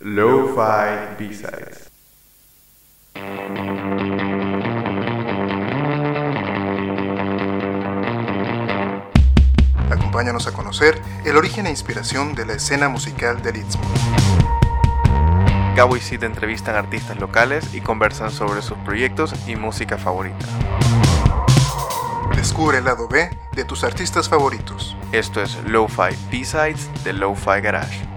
Lo-Fi B-Sides. Acompáñanos a conocer el origen e inspiración de la escena musical del Istmo. Gabo y Sid entrevistan artistas locales y conversan sobre sus proyectos y música favorita. Descubre el lado B de tus artistas favoritos. Esto es Lo-Fi B-Sides de Lo-Fi Garage.